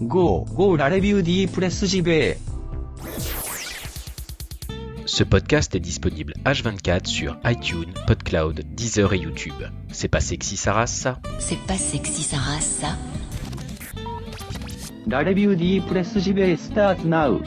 Go, Go la review di Press JV. Ce podcast est disponible H24 sur iTunes, PodCloud, Deezer et YouTube. C'est pas sexy race ça? C'est pas sexy race, ça? La review di Press JV starts now.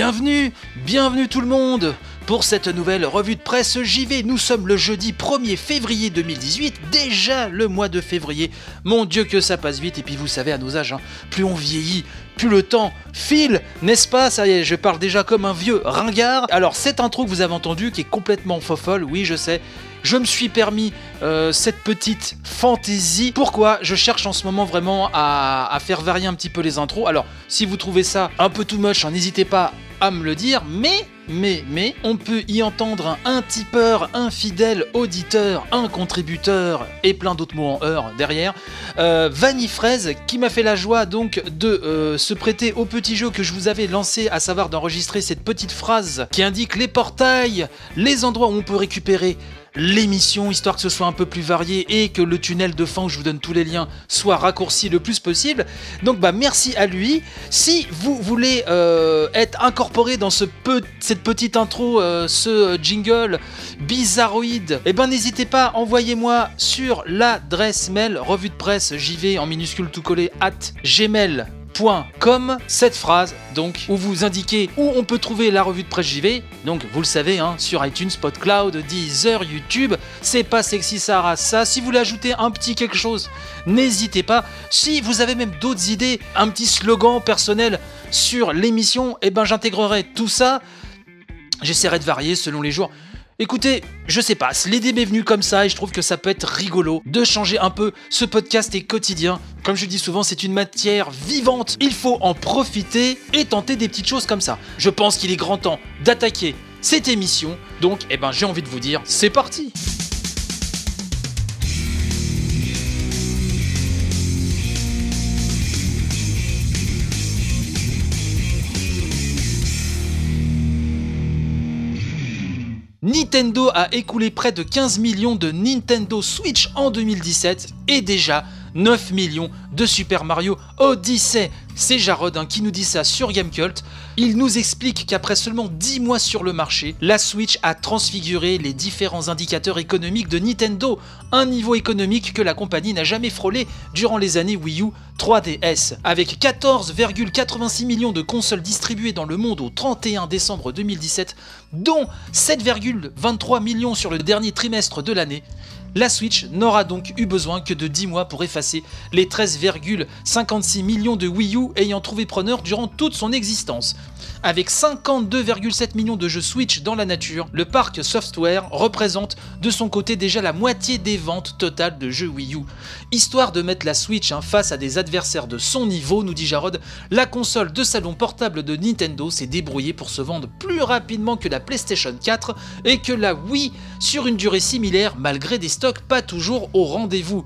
Bienvenue, bienvenue tout le monde pour cette nouvelle revue de presse JV. Nous sommes le jeudi 1er février 2018, déjà le mois de février. Mon Dieu que ça passe vite et puis vous savez à nos âges, hein, plus on vieillit, plus le temps file, n'est-ce pas? Ça y est, je parle déjà comme un vieux ringard. Alors cette intro que vous avez entendue qui est complètement fofolle, oui je sais, je me suis permis euh, cette petite fantaisie. Pourquoi? Je cherche en ce moment vraiment à, faire varier un petit peu les intros. Alors, si vous trouvez ça un peu too much, hein, n'hésitez pas à me le dire. Mais, mais, mais, on peut y entendre un, tipeur, un fidèle auditeur, un contributeur et plein d'autres mots en heure derrière. Euh, Vanny Fraise qui m'a fait la joie donc de euh, se prêter au petit jeu que je vous avais lancé, à savoir d'enregistrer cette petite phrase qui indique les portails, les endroits où on peut récupérer l'émission, histoire que ce soit un peu plus varié et que le tunnel de fin où je vous donne tous les liens soit raccourci le plus possible. Donc bah merci à lui. Si vous voulez euh, être incorporé dans cette petite intro, euh, ce jingle bizarroïde, eh ben n'hésitez pas, envoyez-moi sur l'adresse mail revue de presse JV en minuscule tout collé at gmail comme cette phrase donc où vous indiquez où on peut trouver la revue de presse JV donc vous le savez hein, sur iTunes, PodCloud, Deezer, YouTube. C'est pas sexy Sarah. Ça si vous voulez ajouter un petit quelque chose n'hésitez pas. Si vous avez même d'autres idées un petit slogan personnel sur l'émission et ben j'intégrerai tout ça. J'essaierai de varier selon les jours Écoutez, je sais pas, l'idée m'est venue comme ça et je trouve que ça peut être rigolo de changer un peu. Ce podcast est quotidien. Comme je dis souvent, c'est une matière vivante. Il faut en profiter et tenter des petites choses comme ça. Je pense qu'il est grand temps d'attaquer cette émission. Donc, eh ben, j'ai envie de vous dire, c'est parti! Nintendo a écoulé près de 15 millions de Nintendo Switch en 2017 et déjà 9 millions de Super Mario Odyssey. C'est Jarod hein, qui nous dit ça sur Gamecult. Il nous explique qu'après seulement 10 mois sur le marché, la Switch a transfiguré les différents indicateurs économiques de Nintendo, un niveau économique que la compagnie n'a jamais frôlé durant les années Wii U 3DS. Avec 14,86 millions de consoles distribuées dans le monde au 31 décembre 2017, dont 7,23 millions sur le dernier trimestre de l'année, la Switch n'aura donc eu besoin que de 10 mois pour effacer les 13,56 millions de Wii U ayant trouvé preneur durant toute son existence. Avec 52,7 millions de jeux Switch dans la nature, le parc software représente de son côté déjà la moitié des ventes totales de jeux Wii U. Histoire de mettre la Switch hein, face à des adversaires de son niveau, nous dit Jarod, la console de salon portable de Nintendo s'est débrouillée pour se vendre plus rapidement que la PlayStation 4 et que la Wii sur une durée similaire malgré des stocks pas toujours au rendez-vous.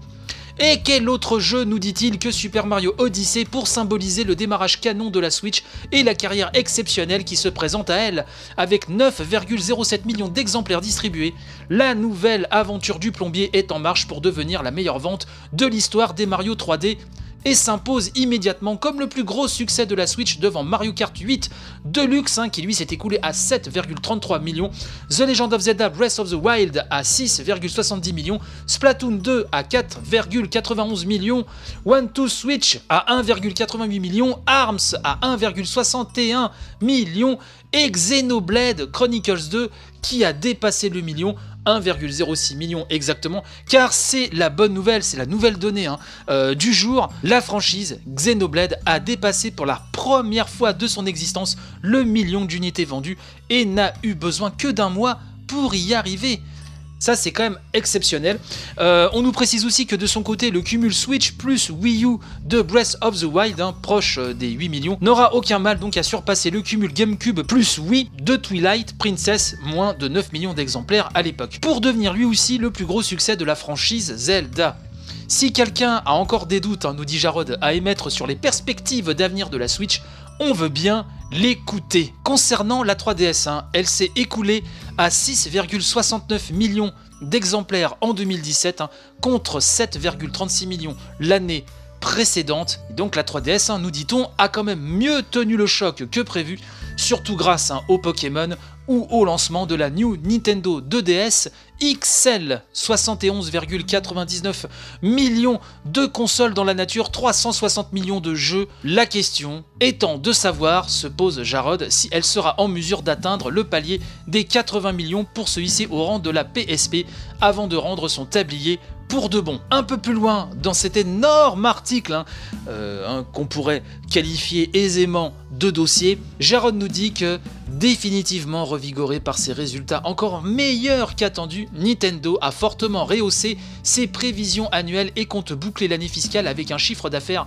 Et quel autre jeu nous dit-il que Super Mario Odyssey pour symboliser le démarrage canon de la Switch et la carrière exceptionnelle qui se présente à elle Avec 9,07 millions d'exemplaires distribués, la nouvelle aventure du plombier est en marche pour devenir la meilleure vente de l'histoire des Mario 3D et s'impose immédiatement comme le plus gros succès de la Switch devant Mario Kart 8 Deluxe hein, qui lui s'est écoulé à 7,33 millions, The Legend of Zelda Breath of the Wild à 6,70 millions, Splatoon 2 à 4,91 millions, One to Switch à 1,88 millions, ARMS à 1,61 millions. Et Xenoblade Chronicles 2 qui a dépassé le million 1,06 million exactement, car c'est la bonne nouvelle, c'est la nouvelle donnée hein, euh, du jour. La franchise Xenoblade a dépassé pour la première fois de son existence le million d'unités vendues et n'a eu besoin que d'un mois pour y arriver. Ça, c'est quand même exceptionnel. Euh, on nous précise aussi que de son côté, le cumul Switch plus Wii U de Breath of the Wild, hein, proche euh, des 8 millions, n'aura aucun mal donc à surpasser le cumul GameCube plus Wii de Twilight Princess, moins de 9 millions d'exemplaires à l'époque, pour devenir lui aussi le plus gros succès de la franchise Zelda. Si quelqu'un a encore des doutes, hein, nous dit Jarod, à émettre sur les perspectives d'avenir de la Switch, on veut bien l'écouter. Concernant la 3DS, hein, elle s'est écoulée à 6,69 millions d'exemplaires en 2017 hein, contre 7,36 millions l'année précédente. Donc la 3DS, hein, nous dit-on, a quand même mieux tenu le choc que prévu, surtout grâce hein, au Pokémon ou au lancement de la New Nintendo 2DS XL. 71,99 millions de consoles dans la nature, 360 millions de jeux. La question étant de savoir, se pose Jarod, si elle sera en mesure d'atteindre le palier des 80 millions pour se hisser au rang de la PSP avant de rendre son tablier pour de bon. Un peu plus loin dans cet énorme article hein, euh, hein, qu'on pourrait qualifier aisément de dossier, Jarod nous dit que définitivement revigoré par ses résultats encore meilleurs qu'attendus, Nintendo a fortement rehaussé ses prévisions annuelles et compte boucler l'année fiscale avec un chiffre d'affaires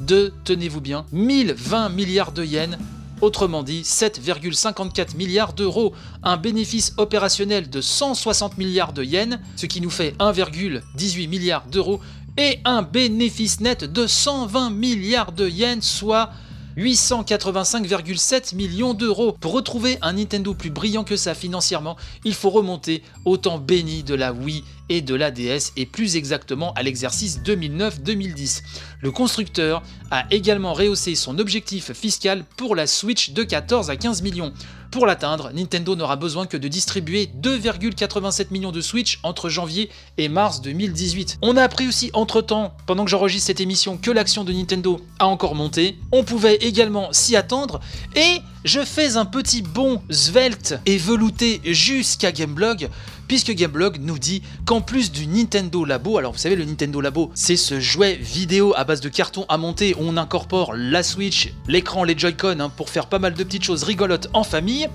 de, tenez-vous bien, 1020 milliards de yens autrement dit 7,54 milliards d'euros, un bénéfice opérationnel de 160 milliards de yens, ce qui nous fait 1,18 milliard d'euros, et un bénéfice net de 120 milliards de yens, soit 885,7 millions d'euros. Pour retrouver un Nintendo plus brillant que ça financièrement, il faut remonter au temps béni de la Wii et de la DS et plus exactement à l'exercice 2009-2010. Le constructeur a également rehaussé son objectif fiscal pour la Switch de 14 à 15 millions. Pour l'atteindre, Nintendo n'aura besoin que de distribuer 2,87 millions de Switch entre janvier et mars 2018. On a appris aussi entre-temps, pendant que j'enregistre cette émission, que l'action de Nintendo a encore monté. On pouvait également s'y attendre et je fais un petit bond svelte et velouté jusqu'à Gameblog puisque Gameblog nous dit qu'en plus du Nintendo Labo, alors vous savez le Nintendo Labo, c'est ce jouet vidéo à base de carton à monter où on incorpore la Switch, l'écran, les Joy-Con hein, pour faire pas mal de petites choses rigolotes en famille.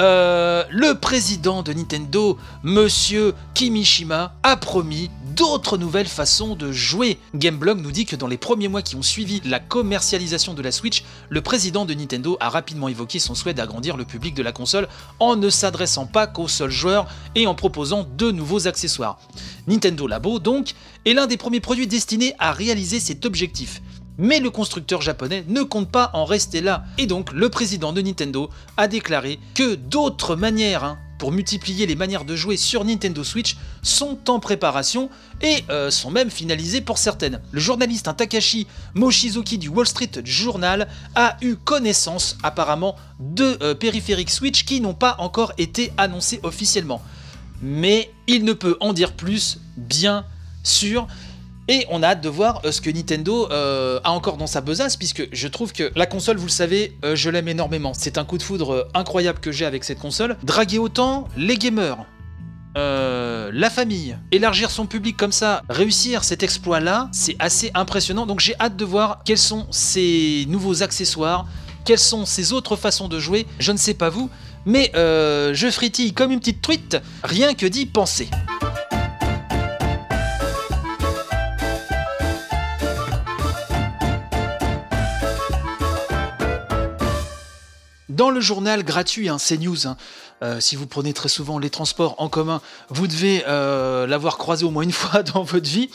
Euh, le président de Nintendo, Monsieur Kimishima, a promis d'autres nouvelles façons de jouer. Gameblog nous dit que dans les premiers mois qui ont suivi la commercialisation de la Switch, le président de Nintendo a rapidement évoqué son souhait d'agrandir le public de la console en ne s'adressant pas qu'aux seuls joueurs et en proposant de nouveaux accessoires. Nintendo Labo, donc, est l'un des premiers produits destinés à réaliser cet objectif. Mais le constructeur japonais ne compte pas en rester là. Et donc le président de Nintendo a déclaré que d'autres manières hein, pour multiplier les manières de jouer sur Nintendo Switch sont en préparation et euh, sont même finalisées pour certaines. Le journaliste Takashi Mochizuki du Wall Street Journal a eu connaissance apparemment de euh, périphériques Switch qui n'ont pas encore été annoncés officiellement. Mais il ne peut en dire plus, bien sûr. Et on a hâte de voir euh, ce que Nintendo euh, a encore dans sa besace, puisque je trouve que la console, vous le savez, euh, je l'aime énormément. C'est un coup de foudre incroyable que j'ai avec cette console. Draguer autant les gamers, la famille, élargir son public comme ça, réussir cet exploit-là, c'est assez impressionnant. Donc j'ai hâte de voir quels sont ces nouveaux accessoires, quelles sont ces autres façons de jouer. Je ne sais pas vous, mais je fritille comme une petite truite, rien que d'y penser. Dans le journal gratuit, hein, CNews, hein, euh, si vous prenez très souvent les transports en commun, vous devez euh, l'avoir croisé au moins une fois dans votre vie.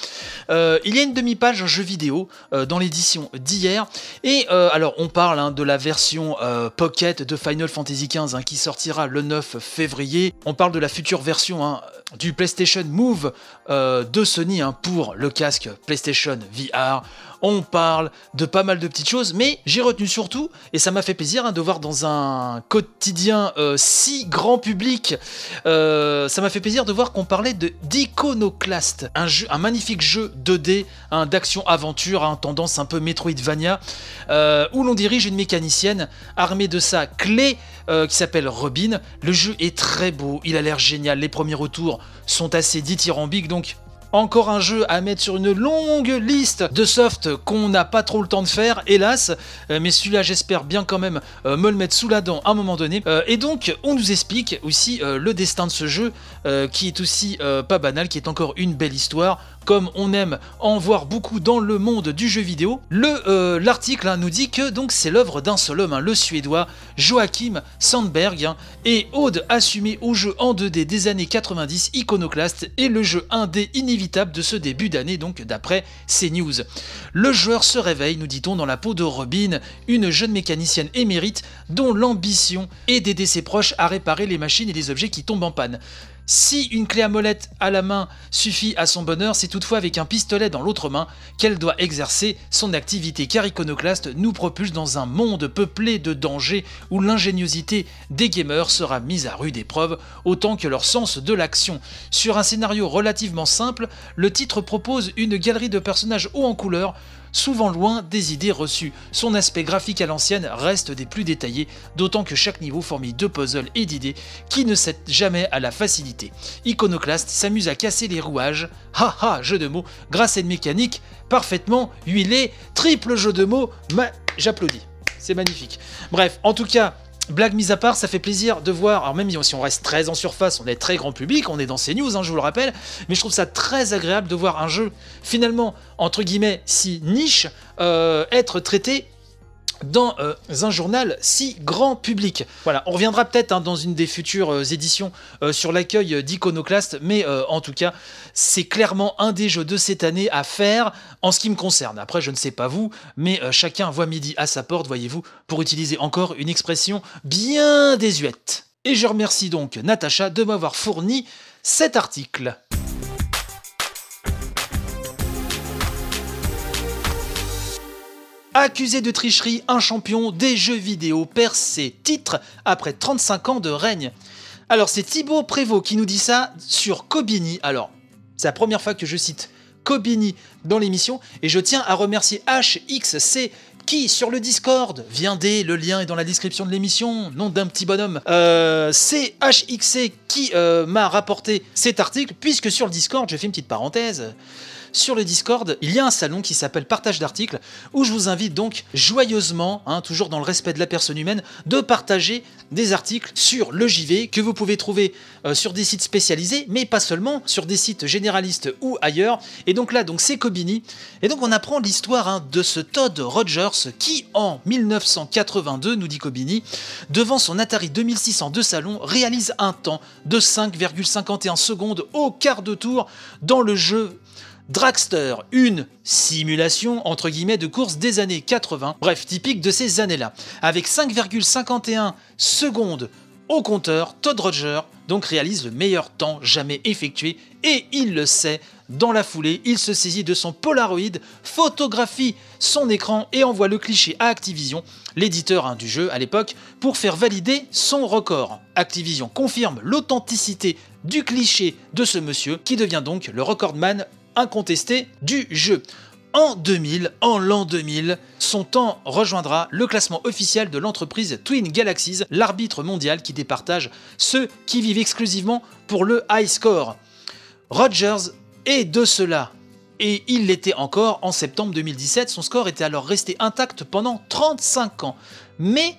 Euh, il y a une demi-page, un jeu vidéo, dans l'édition d'hier. Et alors, on parle hein, de la version Pocket de Final Fantasy XV qui sortira le 9 février. On parle de la future version du PlayStation Move de Sony pour le casque PlayStation VR on parle de pas mal de petites choses, mais j'ai retenu surtout, et ça m'a fait plaisir hein, de voir dans un quotidien euh, si grand public, euh, ça m'a fait plaisir de voir qu'on parlait de d'Iconoclast, un, magnifique jeu 2D, hein, d'action-aventure, hein, tendance un peu Metroidvania, euh, où l'on dirige une mécanicienne armée de sa clé qui s'appelle Robin. Le jeu est très beau, il a l'air génial, les premiers retours sont assez dithyrambiques, donc encore un jeu à mettre sur une longue liste de softs qu'on n'a pas trop le temps de faire, hélas. Euh, mais celui-là, j'espère bien quand même euh, me le mettre sous la dent à un moment donné. Euh, et donc, on nous explique aussi le destin de ce jeu, qui est aussi pas banal, qui est encore une belle histoire comme on aime en voir beaucoup dans le monde du jeu vidéo. Le l'article hein, nous dit que donc c'est l'œuvre d'un seul homme, hein, le suédois Joachim Sandberg, hein, et ode assumée au jeu en 2D des années 90, Iconoclast, et le jeu 1D inévitable de ce début d'année, donc d'après CNews. Le joueur se réveille, nous dit-on, dans la peau de Robin, une jeune mécanicienne émérite dont l'ambition est d'aider ses proches à réparer les machines et les objets qui tombent en panne. Si une clé à molette à la main suffit à son bonheur, c'est toutefois avec un pistolet dans l'autre main qu'elle doit exercer son activité car Iconoclast nous propulse dans un monde peuplé de dangers où l'ingéniosité des gamers sera mise à rude épreuve autant que leur sens de l'action. Sur un scénario relativement simple, le titre propose une galerie de personnages hauts en couleur souvent loin des idées reçues. Son aspect graphique à l'ancienne reste des plus détaillés, d'autant que chaque niveau fourmille de puzzles et d'idées qui ne cèdent jamais à la facilité. Iconoclast s'amuse à casser les rouages, haha, jeu de mots, grâce à une mécanique parfaitement huilée, triple jeu de mots, j'applaudis. C'est magnifique. Bref, en tout cas, Blague mise à part, ça fait plaisir de voir, alors même si on reste très en surface, on est très grand public, on est dans CNews, hein, je vous le rappelle, mais je trouve ça très agréable de voir un jeu finalement, entre guillemets, si niche, euh, être traité dans euh, un journal si grand public. Voilà, on reviendra peut-être hein, dans une des futures euh, éditions euh, sur l'accueil d'Iconoclast, mais en tout cas, c'est clairement un des jeux de cette année à faire en ce qui me concerne. Après, je ne sais pas vous, mais chacun voit midi à sa porte, voyez-vous, pour utiliser encore une expression bien désuète. Et je remercie donc Natacha de m'avoir fourni cet article. Accusé de tricherie, un champion des jeux vidéo perd ses titres après 35 ans de règne. Alors c'est Thibaut Prévost qui nous dit ça sur Kobini. Alors, c'est la première fois que je cite Kobini dans l'émission et je tiens à remercier HXC qui sur le Discord vient des, le lien est dans la description de l'émission, nom d'un petit bonhomme. Euh, c'est HXC qui euh, m'a rapporté cet article puisque sur le Discord, je fais une petite parenthèse, sur le Discord, il y a un salon qui s'appelle Partage d'articles, où je vous invite donc joyeusement, hein, toujours dans le respect de la personne humaine, de partager des articles sur le JV que vous pouvez trouver euh, sur des sites spécialisés, mais pas seulement, sur des sites généralistes ou ailleurs. Et donc là, donc c'est Kobini. Et donc on apprend l'histoire hein, de ce Todd Rogers qui, en 1982, nous dit Kobini, devant son Atari 2600 de salon, réalise un temps de 5,51 secondes au quart de tour dans le jeu Dragster, une simulation entre guillemets de course des années 80, bref, typique de ces années-là. Avec 5,51 secondes au compteur, Todd Roger donc réalise le meilleur temps jamais effectué et il le sait. Dans la foulée, il se saisit de son Polaroid, photographie son écran et envoie le cliché à Activision, l'éditeur hein, du jeu à l'époque, pour faire valider son record. Activision confirme l'authenticité du cliché de ce monsieur qui devient donc le recordman incontesté du jeu. En 2000, en l'an 2000, son temps rejoindra le classement officiel de l'entreprise Twin Galaxies, l'arbitre mondial qui départage ceux qui vivent exclusivement pour le high score. Rogers est de cela. Et il l'était encore en septembre 2017, son score était alors resté intact pendant 35 ans. Mais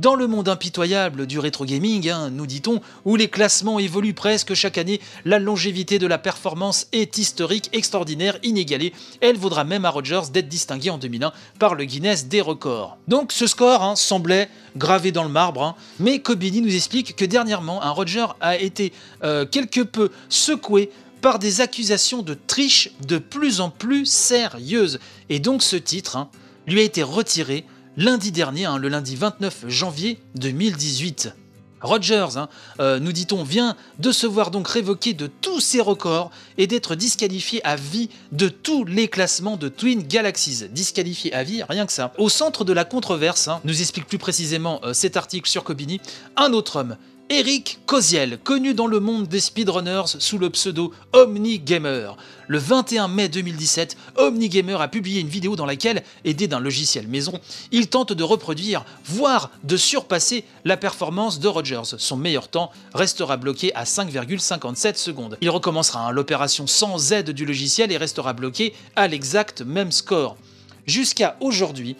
dans le monde impitoyable du rétro gaming, hein, nous dit-on, où les classements évoluent presque chaque année, la longévité de la performance est historique, extraordinaire, inégalée. Elle vaudra même à Rogers d'être distingué en 2001 par le Guinness des records. Donc ce score hein, semblait gravé dans le marbre, hein, mais Kobini nous explique que dernièrement, un Roger a été euh, quelque peu secoué par des accusations de triche de plus en plus sérieuses. Et donc ce titre lui a été retiré lundi dernier, hein, le lundi 29 janvier 2018. Rogers, hein, euh, nous dit-on, vient de se voir donc révoqué de tous ses records et d'être disqualifié à vie de tous les classements de Twin Galaxies. Disqualifié à vie, rien que ça. Au centre de la controverse, hein, nous explique plus précisément euh, cet article sur Kobini, un autre homme, Eric Koziel, connu dans le monde des speedrunners sous le pseudo OmniGamer. Le 21 mai 2017, OmniGamer a publié une vidéo dans laquelle, aidé d'un logiciel maison, il tente de reproduire, voire de surpasser la performance de Rogers. Son meilleur temps restera bloqué à 5,57 secondes. Il recommencera hein, l'opération sans aide du logiciel et restera bloqué à l'exact même score. Jusqu'à aujourd'hui,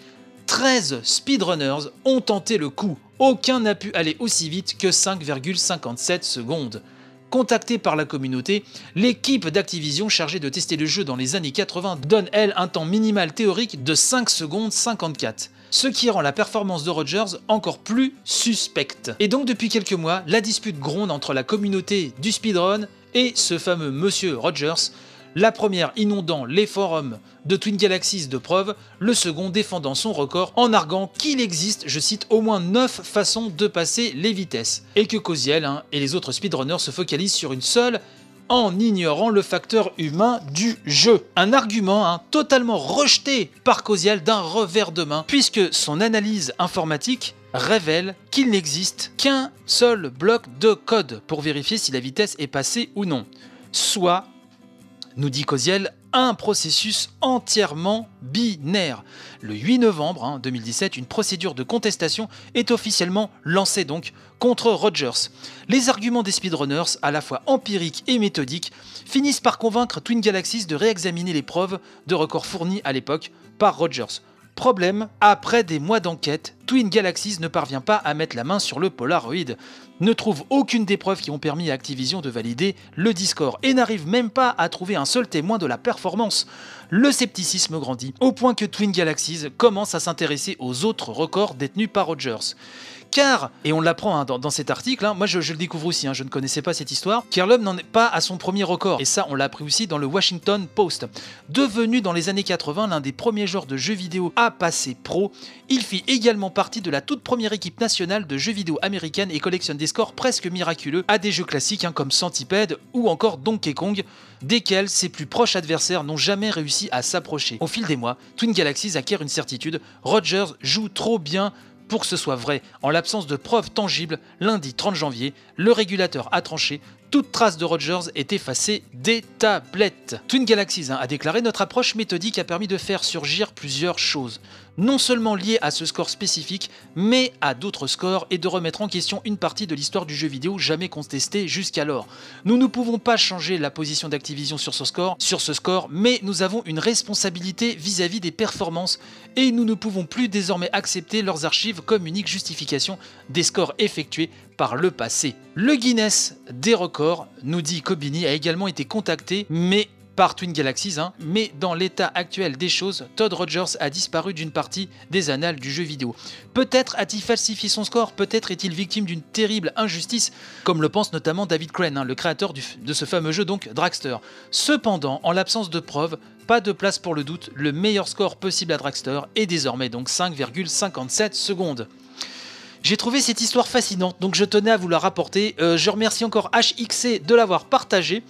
13 speedrunners ont tenté le coup. Aucun n'a pu aller aussi vite que 5,57 secondes. Contactée par la communauté, l'équipe d'Activision chargée de tester le jeu dans les années 80 donne elle un temps minimal théorique de 5 secondes 54 ce qui rend la performance de Rogers encore plus suspecte. Et donc depuis quelques mois, la dispute gronde entre la communauté du speedrun et ce fameux monsieur Rogers, La première inondant les forums de Twin Galaxies de preuves, le second défendant son record en arguant qu'il existe, je cite, au moins 9 façons de passer les vitesses, et que Koziel hein, et les autres speedrunners se focalisent sur une seule en ignorant le facteur humain du jeu. Un argument hein, totalement rejeté par Koziel d'un revers de main, puisque son analyse informatique révèle qu'il n'existe qu'un seul bloc de code pour vérifier si la vitesse est passée ou non. Soit, nous dit Koziel, un processus entièrement binaire. Le 8 novembre 2017, hein, une procédure de contestation est officiellement lancée donc contre Rogers. Les arguments des speedrunners, à la fois empiriques et méthodiques, finissent par convaincre Twin Galaxies de réexaminer les preuves de records fournis à l'époque par Rogers. Problème, après des mois d'enquête, Twin Galaxies ne parvient pas à mettre la main sur le Polaroid, ne trouve aucune des preuves qui ont permis à Activision de valider le Discord et n'arrive même pas à trouver un seul témoin de la performance. Le scepticisme grandit, au point que Twin Galaxies commence à s'intéresser aux autres records détenus par Rogers car, et on l'apprend hein, dans, cet article, hein, moi je, le découvre aussi, hein, je ne connaissais pas cette histoire, l'homme n'en est pas à son premier record, et ça on l'a appris aussi dans le Washington Post. Devenu dans les années 80 l'un des premiers genres de jeux vidéo à passer pro, il fit également partie de la toute première équipe nationale de jeux vidéo américaine et collectionne des scores presque miraculeux à des jeux classiques comme Centipede ou encore Donkey Kong, desquels ses plus proches adversaires n'ont jamais réussi à s'approcher. Au fil des mois, Twin Galaxies acquiert une certitude, Rogers joue trop bien pour que ce soit vrai, en l'absence de preuves tangibles, lundi 30 janvier, le régulateur a tranché, toute trace de Rogers est effacée des tablettes. Twin Galaxies a déclaré Notre approche méthodique a permis de faire surgir plusieurs choses non seulement lié à ce score spécifique, mais à d'autres scores et de remettre en question une partie de l'histoire du jeu vidéo jamais contestée jusqu'alors. Nous ne pouvons pas changer la position d'Activision sur ce score, mais nous avons une responsabilité vis-à-vis des performances et nous ne pouvons plus désormais accepter leurs archives comme unique justification des scores effectués par le passé. Le Guinness des records, nous dit Kobini, a également été contacté, mais par Twin Galaxies, hein. mais dans l'état actuel des choses, Todd Rogers a disparu d'une partie des annales du jeu vidéo. Peut-être a-t-il falsifié son score, peut-être est-il victime d'une terrible injustice, comme le pense notamment David Crane, hein, le créateur de ce fameux jeu donc Dragster. Cependant, en l'absence de preuves, pas de place pour le doute, le meilleur score possible à Dragster est désormais donc 5,57 secondes. J'ai trouvé cette histoire fascinante, donc je tenais à vous la rapporter. Euh, je remercie encore HXC de l'avoir partagé.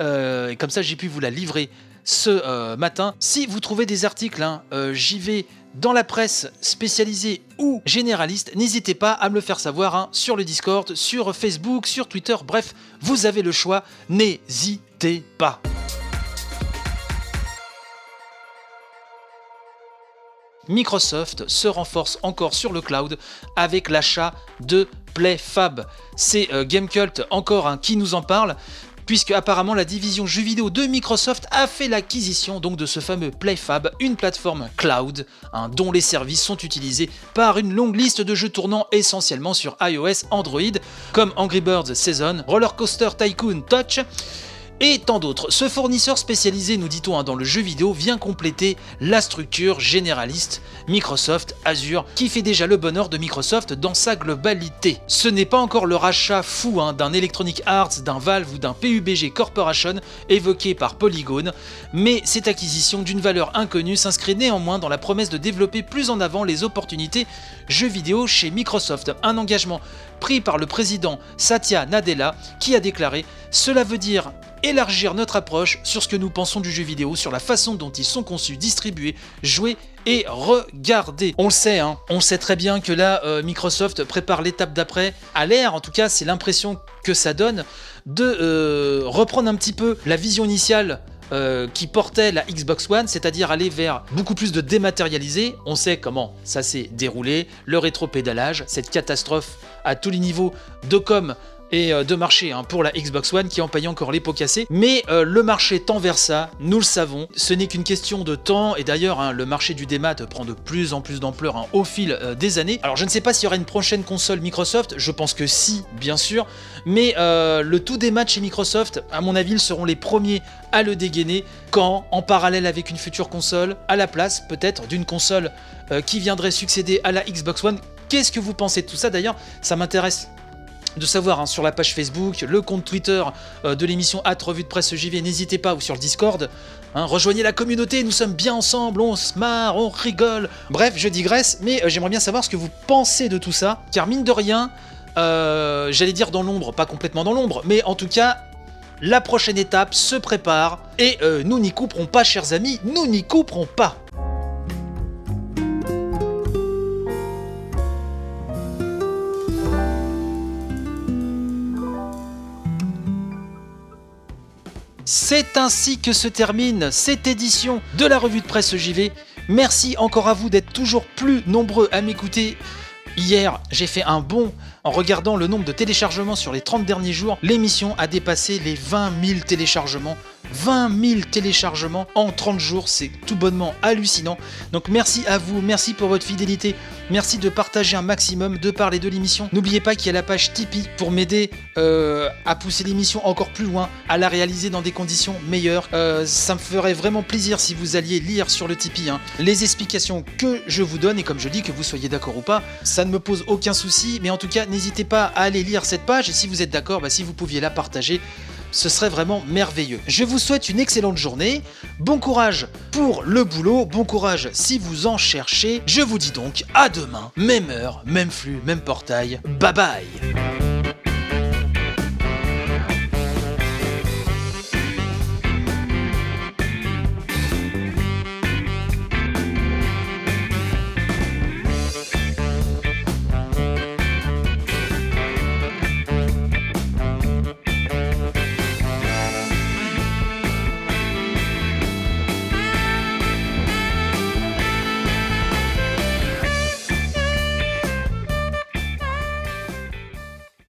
Euh, et comme ça, j'ai pu vous la livrer ce euh, matin. Si vous trouvez des articles, hein, euh, j'y vais dans la presse spécialisée ou généraliste, n'hésitez pas à me le faire savoir hein, sur le Discord, sur Facebook, sur Twitter, bref, vous avez le choix, n'hésitez pas. Microsoft se renforce encore sur le cloud avec l'achat de PlayFab. C'est Gamecult encore hein, qui nous en parle puisque apparemment la division jeux vidéo de Microsoft a fait l'acquisition donc de ce fameux PlayFab, une plateforme cloud, hein, dont les services sont utilisés par une longue liste de jeux tournant essentiellement sur iOS, Android, comme Angry Birds Season, Roller Coaster Tycoon Touch, et tant d'autres. Ce fournisseur spécialisé, nous dit-on, hein, dans le jeu vidéo vient compléter la structure généraliste Microsoft Azure, qui fait déjà le bonheur de Microsoft dans sa globalité. Ce n'est pas encore le rachat fou hein, d'un Electronic Arts, d'un Valve ou d'un PUBG Corporation évoqué par Polygon, mais cette acquisition d'une valeur inconnue s'inscrit néanmoins dans la promesse de développer plus en avant les opportunités jeux vidéo chez Microsoft. Un engagement pris par le président Satya Nadella qui a déclaré Cela veut dire élargir notre approche sur ce que nous pensons du jeu vidéo, sur la façon dont ils sont conçus, distribués, joués et regardés. On le sait, hein, on sait très bien que là, euh, Microsoft prépare l'étape d'après, à l'air, en tout cas, c'est l'impression que ça donne, de euh, reprendre un petit peu la vision initiale euh, qui portait la Xbox One, c'est-à-dire aller vers beaucoup plus de dématérialisé. On sait comment ça s'est déroulé, le rétro-pédalage, cette catastrophe à tous les niveaux de com et euh, de marché hein, pour la Xbox One qui en paye encore les pots cassés. Mais euh, le marché tend vers ça, nous le savons. Ce n'est qu'une question de temps et d'ailleurs hein, le marché du démat prend de plus en plus d'ampleur hein, au fil euh, des années. Alors je ne sais pas s'il y aura une prochaine console Microsoft, je pense que si, bien sûr. Mais le tout démat chez Microsoft, à mon avis, ils seront les premiers à le dégainer quand, en parallèle avec une future console, à la place peut-être d'une console qui viendrait succéder à la Xbox One. Qu'est-ce que vous pensez de tout ça D'ailleurs, ça m'intéresse de savoir hein, sur la page Facebook, le compte Twitter euh, de l'émission At Revue de Presse JV, n'hésitez pas, ou sur le Discord. hein, rejoignez la communauté, nous sommes bien ensemble, on se marre, on rigole. Bref, je digresse, mais euh, j'aimerais bien savoir ce que vous pensez de tout ça, car mine de rien, euh, j'allais dire dans l'ombre, pas complètement dans l'ombre, mais en tout cas, la prochaine étape se prépare, et nous n'y couperons pas, chers amis, nous n'y couperons pas. C'est ainsi que se termine cette édition de la revue de presse JV. Merci encore à vous d'être toujours plus nombreux à m'écouter. Hier, j'ai fait un bond en regardant le nombre de téléchargements sur les 30 derniers jours. L'émission a dépassé les 20 000 téléchargements. 20 000 téléchargements en 30 jours, c'est tout bonnement hallucinant. Donc merci à vous, merci pour votre fidélité, merci de partager un maximum, de parler de l'émission. N'oubliez pas qu'il y a la page Tipeee pour m'aider euh, à pousser l'émission encore plus loin, à la réaliser dans des conditions meilleures. Euh, ça me ferait vraiment plaisir si vous alliez lire sur le Tipeee hein, les explications que je vous donne et comme je dis que vous soyez d'accord ou pas, ça ne me pose aucun souci. Mais en tout cas, n'hésitez pas à aller lire cette page et si vous êtes d'accord, bah, si vous pouviez la partager ce serait vraiment merveilleux. Je vous souhaite une excellente journée, bon courage pour le boulot, bon courage si vous en cherchez. Je vous dis donc à demain, même heure, même flux, même portail. Bye bye